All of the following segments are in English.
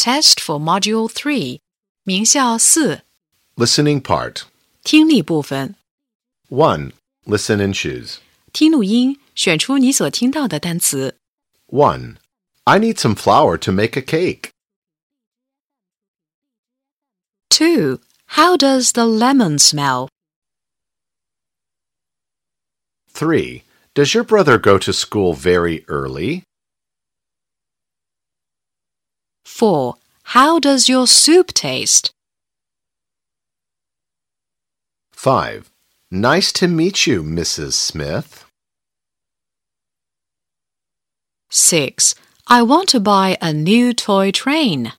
Test for Module 3, 名校四 Listening part. 听力部分。 1. Listen and choose. 听录音，选出你所听到的单词。 1. I need some flour to make a cake. 2. How does the lemon smell? 3. Does your brother go to school very early? 4. How does your soup taste? 5. Nice to meet you, Mrs. Smith. 6. I want to buy a new toy train.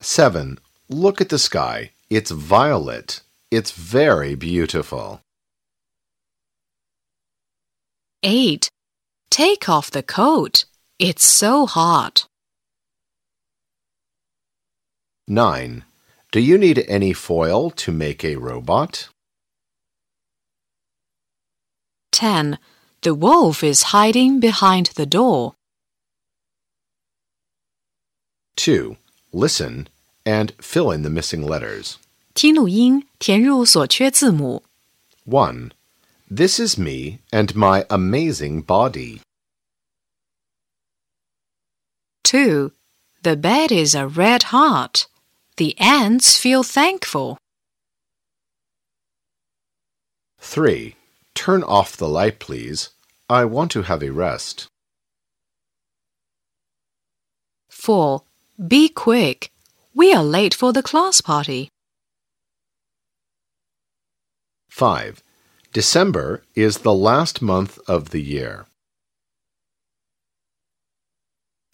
7. Look at the sky. It's violet. It's very beautiful. 8. Take off the coat. It's so hot. 9. Do you need any foil to make a robot? 10. The wolf is hiding behind the door. 2. Listen and fill in the missing letters. 听录音，填入所缺字母。 1. This is me and my amazing body. 2. The bed is a red heart. The ants feel thankful. 3. Turn off the light, please. I want to have a rest. 4. Be quick. We are late for the class party. 5. December is the last month of the year.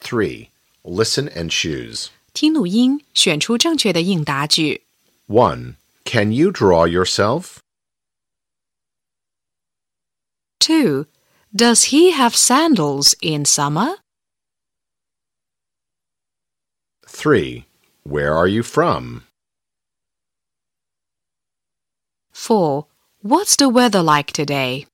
3. Listen and choose. 听录音，选出正确的应答句。 1. Can you draw yourself? 2. Does he have sandals in summer? 3. Where are you from? 4. What's the weather like today?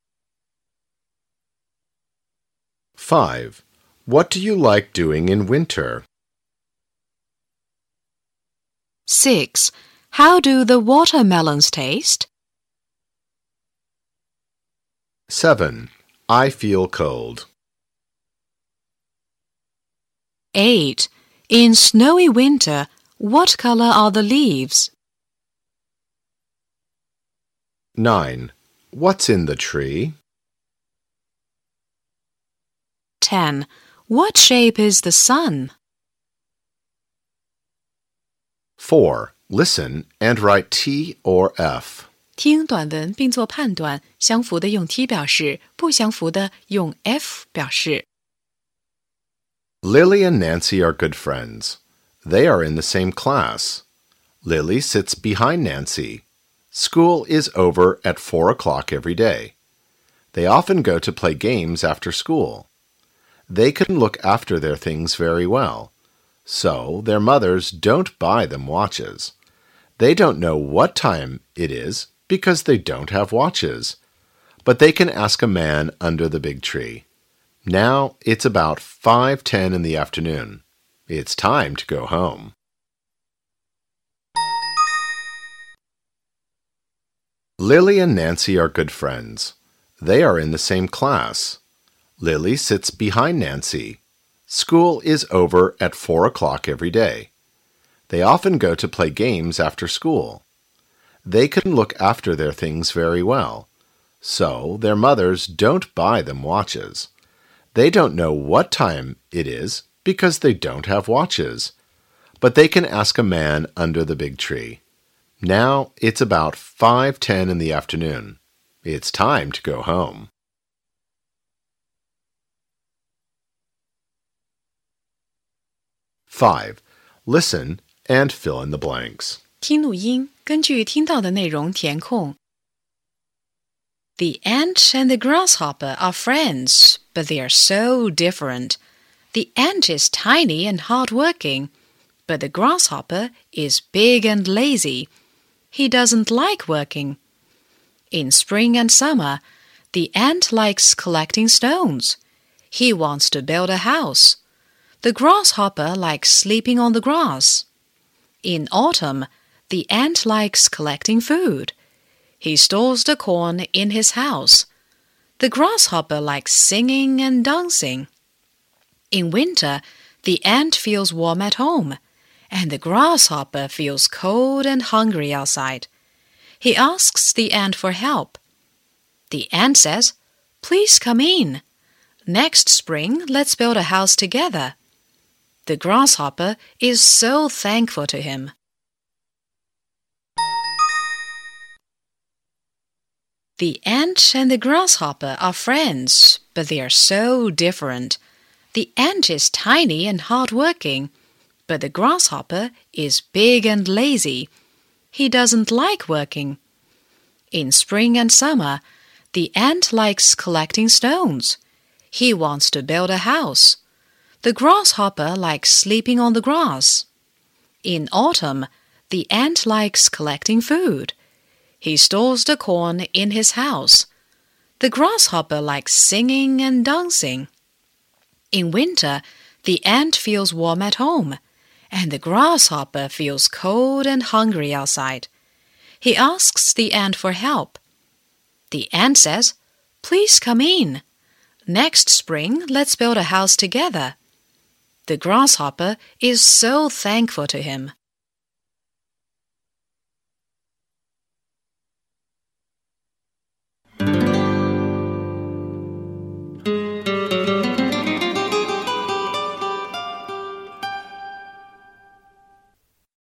5. What do you like doing in winter? 6. How do the watermelons taste? 7. I feel cold. 8. In snowy winter, what color are the leaves? 9. What's in the tree? 10. What shape is the sun? 4. Listen and write T or F. 听短文并做判断，相符的用 T 表示，不相符的用 F 表示。 Lily and Nancy are good friends. They are in the same class. Lily sits behind Nancy. School is over at 4 o'clock every day. They often go to play games after school. They can look after their things very well. So their mothers don't buy them watches. They don't know what time it is because they don't have watches. But they can ask a man under the big tree. Now it's about 5:10 in the afternoon. It's time to go home. Lily and Nancy are good friends. They are in the same class. Lily sits behind Nancy. School is over at 4 o'clock every day. They often go to play games after school. They can look after their things very well. So their mothers don't buy them watches. They don't know what time it is because they don't have watches. But they can ask a man under the big tree. Now it's about 5:10 in the afternoon. It's time to go home. Five. Listen and fill in the blanks. 听录音，根据听到的内容填空。The ant and the grasshopper are friends, but they are so different. The ant is tiny and hardworking, but the grasshopper is big and lazy. He doesn't like working. In spring and summer, the ant likes collecting stones. He wants to build a house. The grasshopper likes sleeping on the grass. In autumn, the ant likes collecting food. He stores the corn in his house. The grasshopper likes singing and dancing. In winter, the ant feels warm at home, and the grasshopper feels cold and hungry outside. He asks the ant for help. The ant says, Please come in. Next spring, let's build a house together. The grasshopper is so thankful to him. The ant and the grasshopper are friends, but they are so different. The ant is tiny and hardworking, but the grasshopper is big and lazy. He doesn't like working. In spring and summer, the ant likes collecting stones. He wants to build a house. The grasshopper likes sleeping on the grass. In autumn, the ant likes collecting food. He stores the corn in his house. The grasshopper likes singing and dancing. In winter, the ant feels warm at home, and the grasshopper feels cold and hungry outside. He asks the ant for help. The ant says, Please come in. Next spring, let's build a house together. The grasshopper is so thankful to him.